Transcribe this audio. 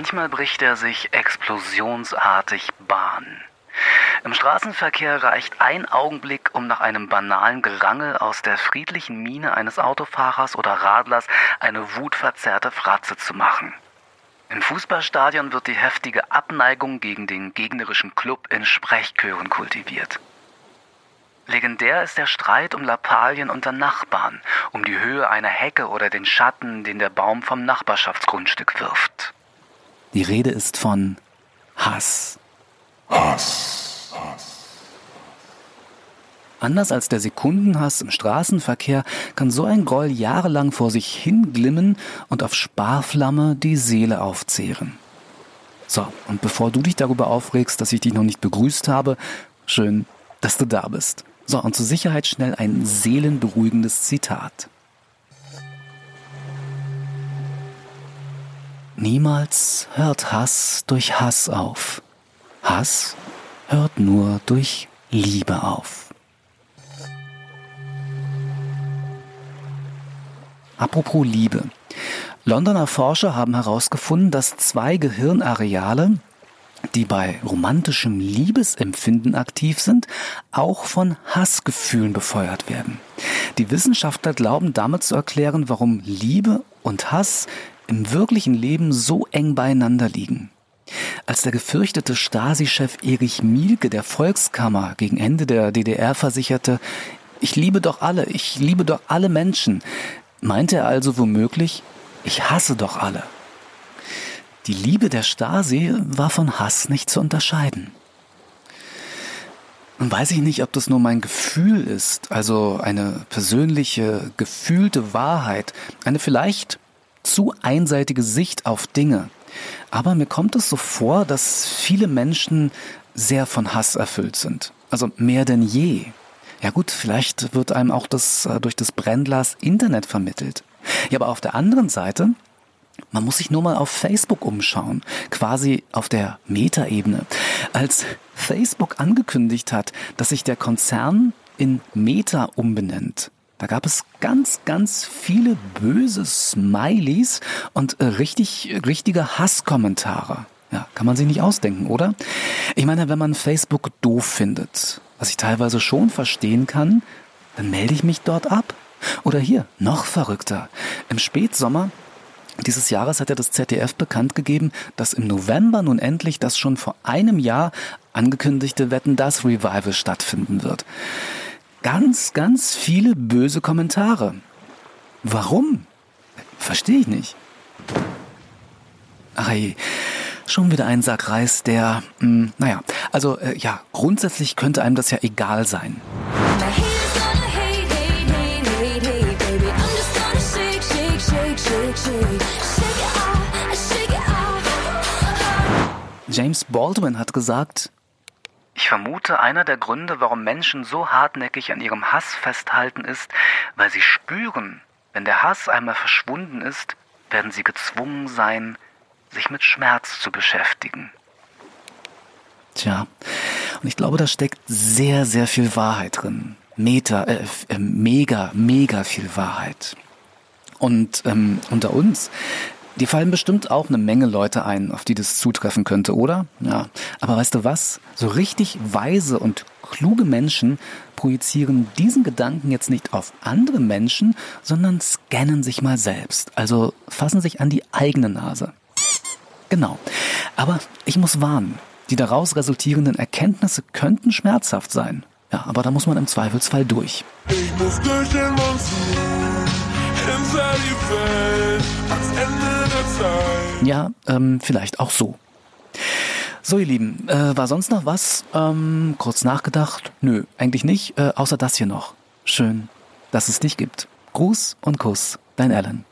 Manchmal bricht er sich explosionsartig Bahn. Im Straßenverkehr reicht ein Augenblick, um nach einem banalen Gerangel aus der friedlichen Miene eines Autofahrers oder Radlers eine wutverzerrte Fratze zu machen. Im Fußballstadion wird die heftige Abneigung gegen den gegnerischen Club in Sprechchören kultiviert. Legendär ist der Streit um Lappalien unter Nachbarn, um die Höhe einer Hecke oder den Schatten, den der Baum vom Nachbarschaftsgrundstück wirft. Die Rede ist von Hass. Hass. Hass. Anders als der Sekundenhass im Straßenverkehr kann so ein Groll jahrelang vor sich hinglimmen und auf Sparflamme die Seele aufzehren. So, und bevor du dich darüber aufregst, dass ich dich noch nicht begrüßt habe, schön, dass du da bist. So, und zur Sicherheit schnell ein seelenberuhigendes Zitat. Niemals hört Hass durch Hass auf. Hass hört nur durch Liebe auf. Apropos Liebe. Londoner Forscher haben herausgefunden, dass zwei Gehirnareale, die bei romantischem Liebesempfinden aktiv sind, auch von Hassgefühlen befeuert werden. Die Wissenschaftler glauben damit zu erklären, warum Liebe und Hass im wirklichen Leben so eng beieinander liegen. Als der gefürchtete Stasi-Chef Erich Mielke der Volkskammer gegen Ende der DDR versicherte, ich liebe doch alle, ich liebe doch alle Menschen, meinte er also womöglich, ich hasse doch alle. Die Liebe der Stasi war von Hass nicht zu unterscheiden. Nun weiß ich nicht, ob das nur mein Gefühl ist, also eine persönliche, gefühlte Wahrheit, eine vielleicht zu einseitige Sicht auf Dinge. Aber mir kommt es so vor, dass viele Menschen sehr von Hass erfüllt sind. Also mehr denn je. Ja gut, vielleicht wird einem auch das äh, durch das Brennglas Internet vermittelt. Ja, aber auf der anderen Seite, man muss sich nur mal auf Facebook umschauen, quasi auf der Metaebene. Als Facebook angekündigt hat, dass sich der Konzern in Meta umbenennt, da gab es ganz, ganz viele böse Smileys und äh, richtig, richtige Hasskommentare. Ja, kann man sich nicht ausdenken, oder? Ich meine, wenn man Facebook doof findet, was ich teilweise schon verstehen kann, dann melde ich mich dort ab. Oder hier, noch verrückter. Im Spätsommer dieses Jahres hat ja das ZDF bekannt gegeben, dass im November nun endlich das schon vor einem Jahr angekündigte Wetten das Revival stattfinden wird ganz, ganz viele böse Kommentare. Warum? Verstehe ich nicht. Ach hey, schon wieder ein Sack Reis, der, mh, hm, naja, also äh, ja, grundsätzlich könnte einem das ja egal sein. James Baldwin hat gesagt, ich vermute, einer der Gründe, warum Menschen so hartnäckig an ihrem Hass festhalten, ist, weil sie spüren, wenn der Hass einmal verschwunden ist, werden sie gezwungen sein, sich mit Schmerz zu beschäftigen. Tja, und ich glaube, da steckt sehr, sehr viel Wahrheit drin. Meta, äh, äh, mega, mega viel Wahrheit. Und ähm, unter uns, Dir fallen bestimmt auch eine Menge Leute ein, auf die das zutreffen könnte, oder? Ja. Aber weißt du was? So richtig weise und kluge Menschen projizieren diesen Gedanken jetzt nicht auf andere Menschen, sondern scannen sich mal selbst. Also fassen sich an die eigene Nase. Genau. Aber ich muss warnen. Die daraus resultierenden Erkenntnisse könnten schmerzhaft sein. Ja, aber da muss man im Zweifelsfall durch. Ich muss durch den Monsun, ja, ähm, vielleicht auch so. So, ihr Lieben, äh, war sonst noch was? Ähm, kurz nachgedacht? Nö, eigentlich nicht, äh, außer das hier noch. Schön, dass es dich gibt. Gruß und Kuss, dein Alan.